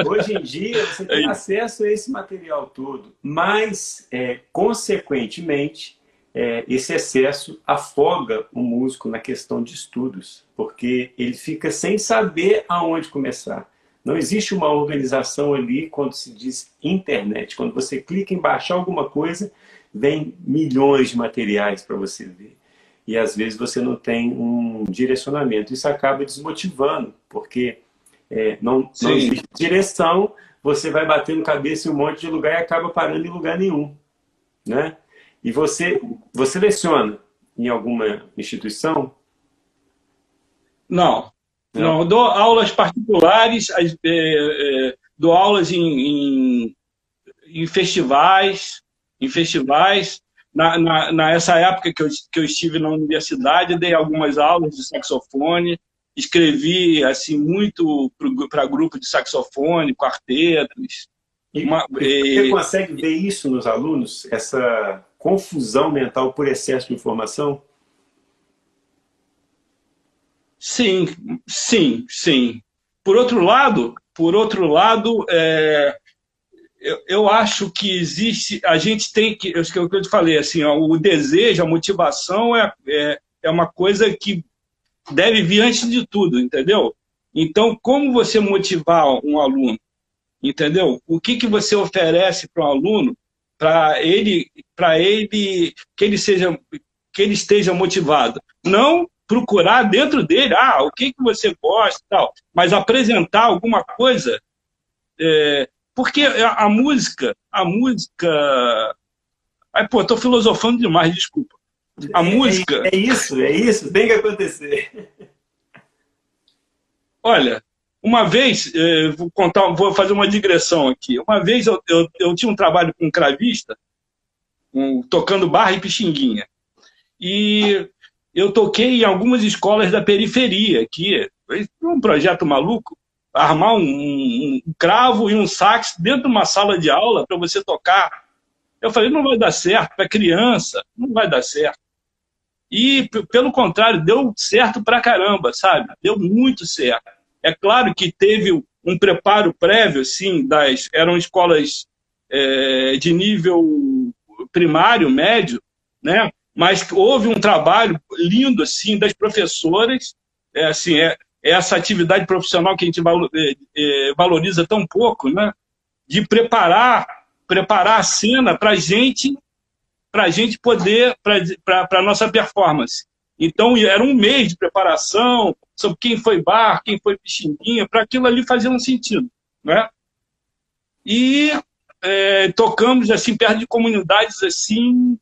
Hoje em dia, você tem é acesso a esse material todo, mas, é, consequentemente, é, esse excesso afoga o músico na questão de estudos, porque ele fica sem saber aonde começar. Não existe uma organização ali quando se diz internet. Quando você clica em baixar alguma coisa, vem milhões de materiais para você ver. E às vezes você não tem um direcionamento. Isso acaba desmotivando, porque é, não, não existe direção, você vai batendo cabeça em um monte de lugar e acaba parando em lugar nenhum. Né? E você, você leciona em alguma instituição? Não. Não, não dou aulas particulares, é, é, dou aulas em, em, em, festivais, em festivais. Na, na, nessa época que eu, que eu estive na universidade, dei algumas aulas de saxofone, escrevi assim muito para grupo de saxofone, quartetos. E uma, você e... consegue ver isso nos alunos, essa confusão mental por excesso de informação? Sim, sim, sim. Por outro lado, por outro lado, é, eu, eu, acho que existe, a gente tem que, eu, eu te falei assim, ó, o desejo, a motivação é, é, é uma coisa que deve vir antes de tudo, entendeu? Então, como você motivar um aluno, entendeu? O que, que você oferece para um aluno para ele, para ele que ele seja, que ele esteja motivado? Não procurar dentro dele, ah, o que, que você gosta tal, mas apresentar alguma coisa, é, porque a, a, música, a música, ai pô, tô filosofando demais, desculpa. A é, música. É, é, isso, é isso, tem que acontecer. Olha, uma vez, é, vou contar, vou fazer uma digressão aqui. Uma vez eu, eu, eu tinha um trabalho com um cravista, um, tocando barra e pixinguinha. E eu toquei em algumas escolas da periferia aqui. Foi um projeto maluco. Armar um, um, um cravo e um sax dentro de uma sala de aula para você tocar. Eu falei, não vai dar certo para criança, não vai dar certo. E, pelo contrário, deu certo pra caramba, sabe? Deu muito certo. É claro que teve um preparo prévio, sim, das, eram escolas é, de nível primário, médio, né? mas houve um trabalho lindo assim das professoras, é, assim, é, é essa atividade profissional que a gente é, é, valoriza tão pouco, né? de preparar, preparar a cena para gente a gente poder, para a nossa performance. Então, era um mês de preparação sobre quem foi bar, quem foi pixinguinha, para aquilo ali fazer um sentido. Né? E é, tocamos assim perto de comunidades assim,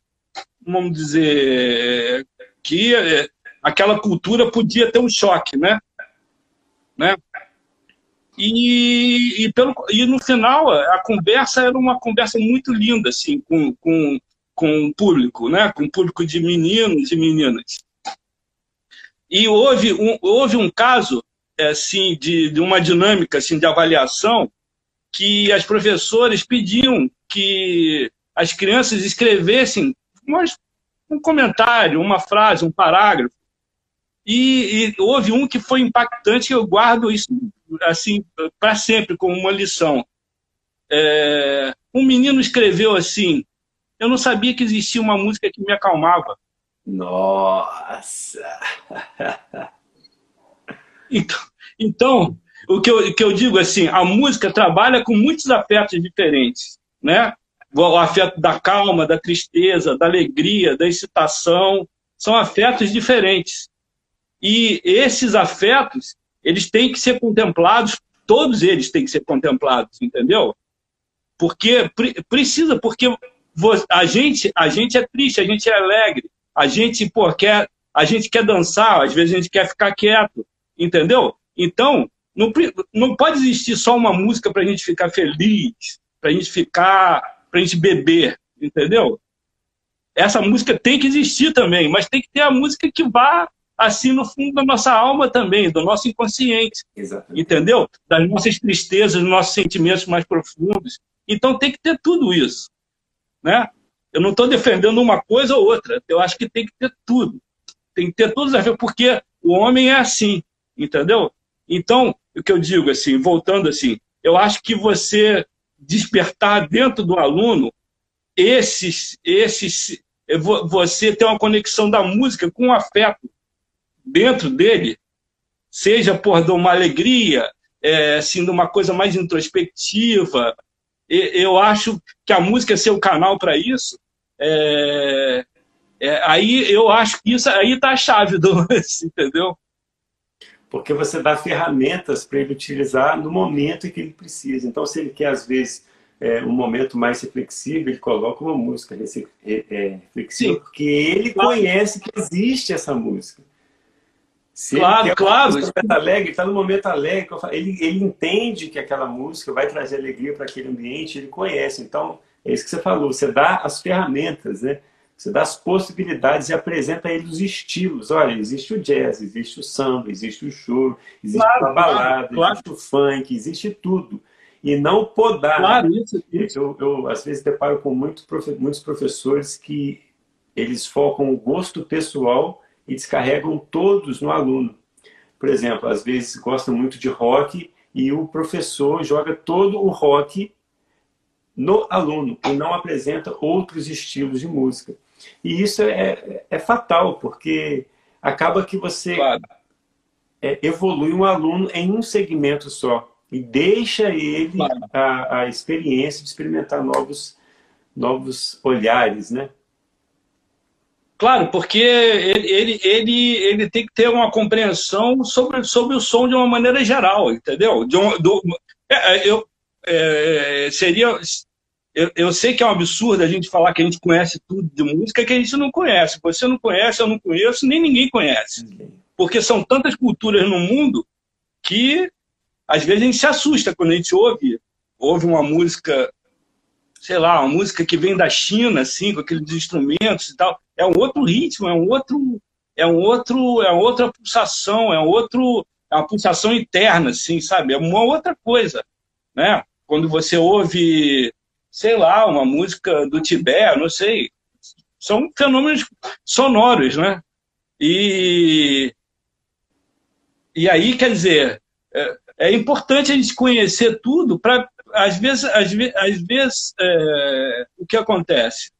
vamos dizer, que é, aquela cultura podia ter um choque, né? Né? E, e, pelo, e no final a conversa era uma conversa muito linda assim com, com com o público, né? com o público de meninos e meninas. E houve um, houve um caso é, assim, de, de uma dinâmica assim, de avaliação que as professoras pediam que as crianças escrevessem um comentário, uma frase, um parágrafo. E, e, houve um que foi impactante, eu guardo isso assim para sempre como uma lição. É, um menino escreveu assim: eu não sabia que existia uma música que me acalmava. Nossa! Então, então o que eu, que eu digo assim, a música trabalha com muitos afetos diferentes, né? O afeto da calma, da tristeza, da alegria, da excitação, são afetos diferentes. E esses afetos, eles têm que ser contemplados, todos eles têm que ser contemplados, entendeu? Porque precisa, porque a gente, a gente é triste, a gente é alegre, a gente, pô, quer, a gente quer dançar, às vezes a gente quer ficar quieto, entendeu? Então, Não, não pode existir só uma música para a gente ficar feliz, para a gente ficar, para a gente beber, entendeu? Essa música tem que existir também, mas tem que ter a música que vá assim no fundo da nossa alma também, do nosso inconsciente, Exatamente. entendeu? Das nossas tristezas, dos nossos sentimentos mais profundos. Então tem que ter tudo isso, né? Eu não estou defendendo uma coisa ou outra. Eu acho que tem que ter tudo. Tem que ter todos as porque o homem é assim, entendeu? Então, o que eu digo assim, voltando assim, eu acho que você despertar dentro do aluno esses, esses, você ter uma conexão da música com o afeto dentro dele, seja por uma alegria, é, assim, uma coisa mais introspectiva. Eu acho que a música é ser o canal para isso. É, é, aí eu acho que isso aí está a chave do entendeu? Porque você dá ferramentas para ele utilizar no momento em que ele precisa. Então, se ele quer, às vezes, é, um momento mais reflexivo, ele coloca uma música é, reflexiva, Sim. porque ele conhece que existe essa música. Se claro, ele claro. Tá alegre, está no momento alegre, ele, ele entende que aquela música vai trazer alegria para aquele ambiente, ele conhece. Então, é isso que você falou, você dá as ferramentas, né? Você dá as possibilidades e apresenta a ele os estilos. Olha, existe o jazz, existe o samba, existe o choro, existe claro, a balada, claro, existe o funk, existe tudo. E não podar. Claro, isso. Eu, eu, às vezes, deparo com muito, muitos professores que eles focam o gosto pessoal e descarregam todos no aluno. Por exemplo, às vezes gostam muito de rock e o professor joga todo o rock no aluno e não apresenta outros estilos de música. E isso é, é fatal, porque acaba que você claro. é, evolui um aluno em um segmento só e deixa ele claro. a, a experiência de experimentar novos, novos olhares, né? Claro, porque ele, ele, ele, ele tem que ter uma compreensão sobre, sobre o som de uma maneira geral, entendeu? De um, do, é, é, eu, é, seria, eu, eu, sei que é um absurdo a gente falar que a gente conhece tudo de música que a gente não conhece. Você não conhece, eu não conheço, nem ninguém conhece. Porque são tantas culturas no mundo que às vezes a gente se assusta quando a gente ouve, ouve uma música sei lá, uma música que vem da China, assim, com aqueles instrumentos e tal, é um outro ritmo, é um outro, é um outro, é outra pulsação, é um outro, é uma pulsação interna, assim, sabe? É uma outra coisa, né? Quando você ouve, sei lá, uma música do Tibete, não sei, são fenômenos sonoros, né? E e aí, quer dizer, é, é importante a gente conhecer tudo para às vezes, às vezes, às vezes é, o que acontece?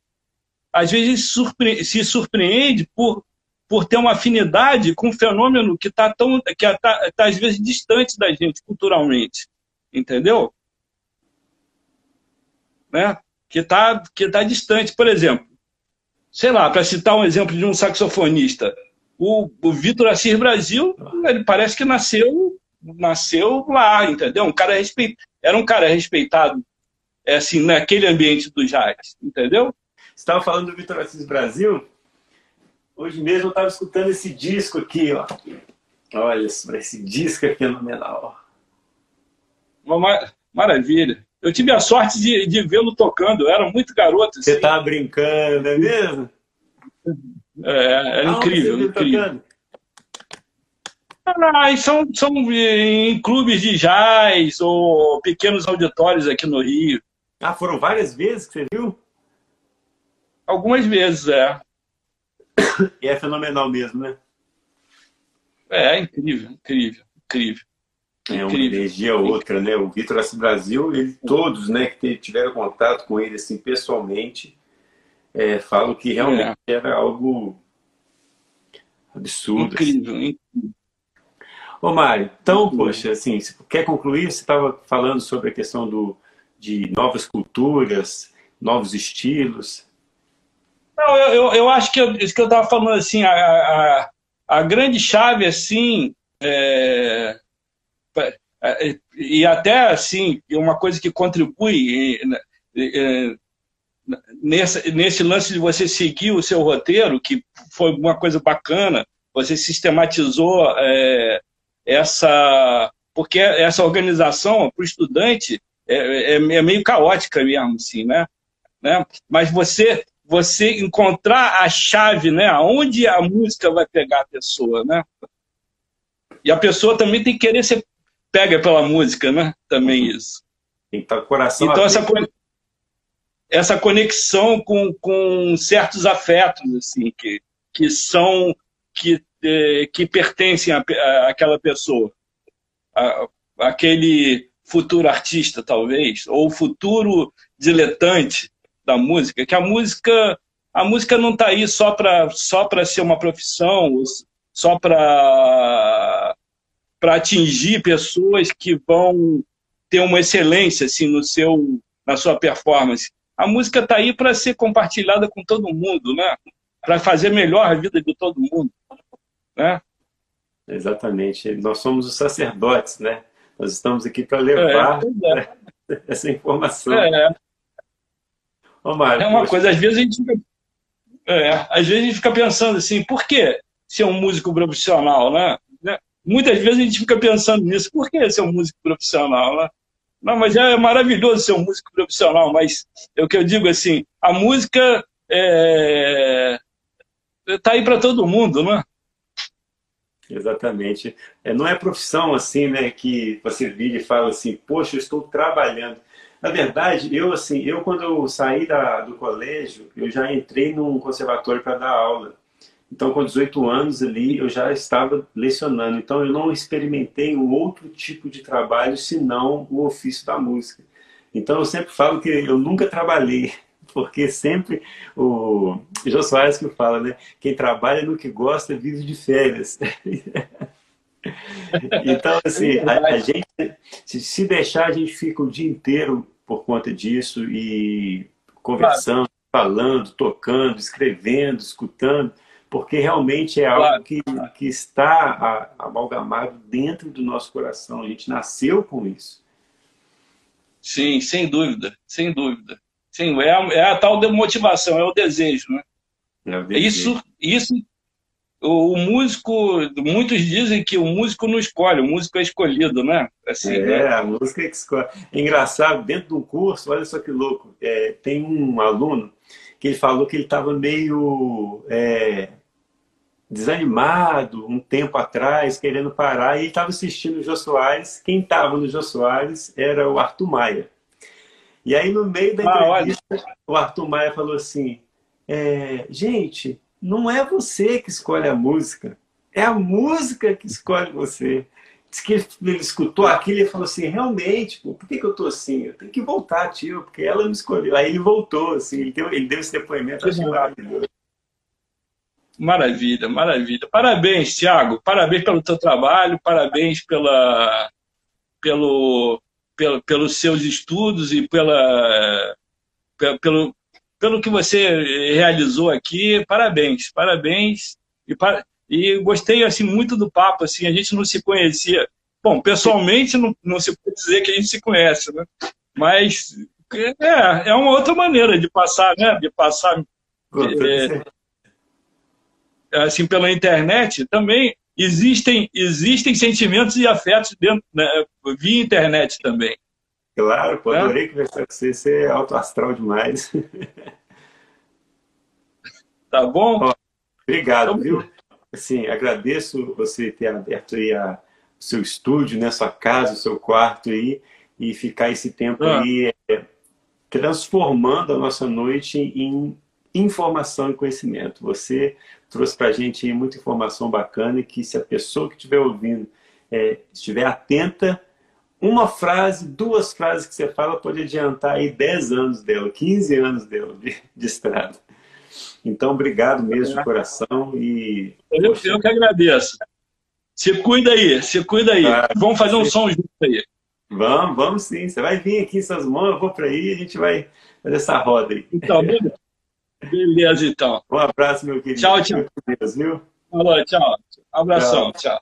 Às vezes se surpreende, se surpreende por, por ter uma afinidade com um fenômeno que está tão que está tá, às vezes distante da gente culturalmente, entendeu? Né? Que está que tá distante, por exemplo. Sei lá, para citar um exemplo de um saxofonista, o, o Vitor Assis Brasil, ele parece que nasceu nasceu lá, entendeu? Um cara respeitado era um cara respeitado, é, assim, naquele ambiente do jazz, entendeu? Você estava falando do Vitor Assis Brasil. Hoje mesmo eu estava escutando esse disco aqui, ó. Olha, esse disco é fenomenal. Uma maravilha. Eu tive a sorte de, de vê-lo tocando, eu era muito garoto. Assim. Você estava brincando, é mesmo? É, era incrível, incrível. Tocando? Ah, são, são em clubes de jazz ou pequenos auditórios aqui no Rio. Ah, foram várias vezes que você viu? Algumas vezes, é. E é fenomenal mesmo, né? É, incrível, incrível, incrível. É uma energia outra, né? O Vitor Assis Brasil, ele, todos né, que tiveram contato com ele assim, pessoalmente, é, falam que realmente é. era algo absurdo. Incrível, assim. incrível. Ô, Mário, então, poxa, assim, se quer concluir? Você estava falando sobre a questão do, de novas culturas, novos estilos. Não, eu, eu, eu acho que eu, isso que eu estava falando, assim, a, a, a, grande chave, assim, é, e até, assim, uma coisa que contribui é, nesse, nesse lance de você seguir o seu roteiro, que foi uma coisa bacana, você sistematizou é, essa porque essa organização para o estudante é, é, é, meio caótica mesmo, assim, né? né? Mas você você encontrar a chave, né? Aonde a música vai pegar a pessoa, né? E a pessoa também tem que querer ser pega pela música, né? Também isso. Tem que estar coração Então essa, essa conexão com, com certos afetos, assim, que, que são que, eh, que pertencem àquela pessoa, aquele futuro artista, talvez, ou futuro diletante da música, que a música a música não está aí só para só para ser uma profissão, só para para atingir pessoas que vão ter uma excelência assim no seu na sua performance. A música está aí para ser compartilhada com todo mundo, né? Para fazer melhor a vida de todo mundo, né? Exatamente. Nós somos os sacerdotes, né? Nós estamos aqui para levar é, é. essa informação. É. Ô, Mário, é uma coisa, às vezes a gente fica, é, às vezes a gente fica pensando assim, por que ser um músico profissional, né? né? Muitas vezes a gente fica pensando nisso, por que ser um músico profissional, né? Não, mas é maravilhoso ser um músico profissional, mas é o que eu digo assim, a música é, tá aí para todo mundo, não é? Exatamente. É, não é profissão assim, né, que você vira e fala assim, poxa, eu estou trabalhando. Na verdade, eu assim, eu quando eu saí da, do colégio, eu já entrei num conservatório para dar aula. Então, com 18 anos ali, eu já estava lecionando. Então, eu não experimentei um outro tipo de trabalho senão o ofício da música. Então, eu sempre falo que eu nunca trabalhei, porque sempre o Jô Soares que fala, né? Quem trabalha no que gosta vive de férias. então, assim, a, a, gente, se deixar, a gente fica o dia inteiro por conta disso e conversando, falando, tocando, escrevendo, escutando porque realmente é algo claro. que, que está amalgamado dentro do nosso coração. A gente nasceu com isso. Sim, sem dúvida, sem dúvida. Sim, é a, é a tal de motivação, é o desejo, né? É o desejo. Isso, isso, o, o, músico, muitos dizem que o músico não escolhe, o músico é escolhido, né? Assim, é, né? a música é que escolhe. É engraçado, dentro de um curso, olha só que louco, é, tem um aluno que ele falou que ele estava meio é, desanimado um tempo atrás, querendo parar, e estava assistindo o Jô Soares. Quem estava no Jô Soares era o Arthur Maia. E aí, no meio da ah, entrevista, olha. o Arthur Maia falou assim: é, gente, não é você que escolhe a música, é a música que escolhe você. Diz que ele escutou aquilo e falou assim: realmente, pô, por que, que eu tô assim? Eu tenho que voltar, tio, porque ela me escolheu. Aí ele voltou, assim, ele deu, ele deu esse depoimento, achei maravilhoso. Maravilha, maravilha. Parabéns, Tiago. Parabéns pelo teu trabalho, parabéns pela, pelo, pelo, pelos seus estudos e pela, pelo, pelo que você realizou aqui. Parabéns, parabéns. E, e gostei assim muito do papo. Assim, a gente não se conhecia. Bom, pessoalmente não, não se pode dizer que a gente se conhece, né? Mas é, é uma outra maneira de passar, né? De passar. É, assim pela internet, também existem, existem sentimentos e afetos dentro, né, via internet também. Claro, pô, adorei é? conversar com você, você é alto astral demais. Tá bom? Ó, obrigado, então, viu? Assim, agradeço você ter aberto aí a, o seu estúdio, né, sua casa, o seu quarto aí, e ficar esse tempo ah. aí é, transformando a nossa noite em informação e conhecimento. Você trouxe para a gente muita informação bacana e que se a pessoa que estiver ouvindo é, estiver atenta, uma frase, duas frases que você fala pode adiantar aí 10 anos dela, 15 anos dela de, de estrada. Então, obrigado mesmo de coração e... Eu, eu que agradeço. Se cuida aí, se cuida aí. Ah, vamos fazer um som junto aí. Vamos, vamos sim. Você vai vir aqui em suas mãos, eu vou para aí e a gente vai fazer essa roda aí. Então, Beleza, então. Um abraço, meu querido. Tchau, tchau. Deus, viu? Falou, tchau. Abração, tchau. tchau.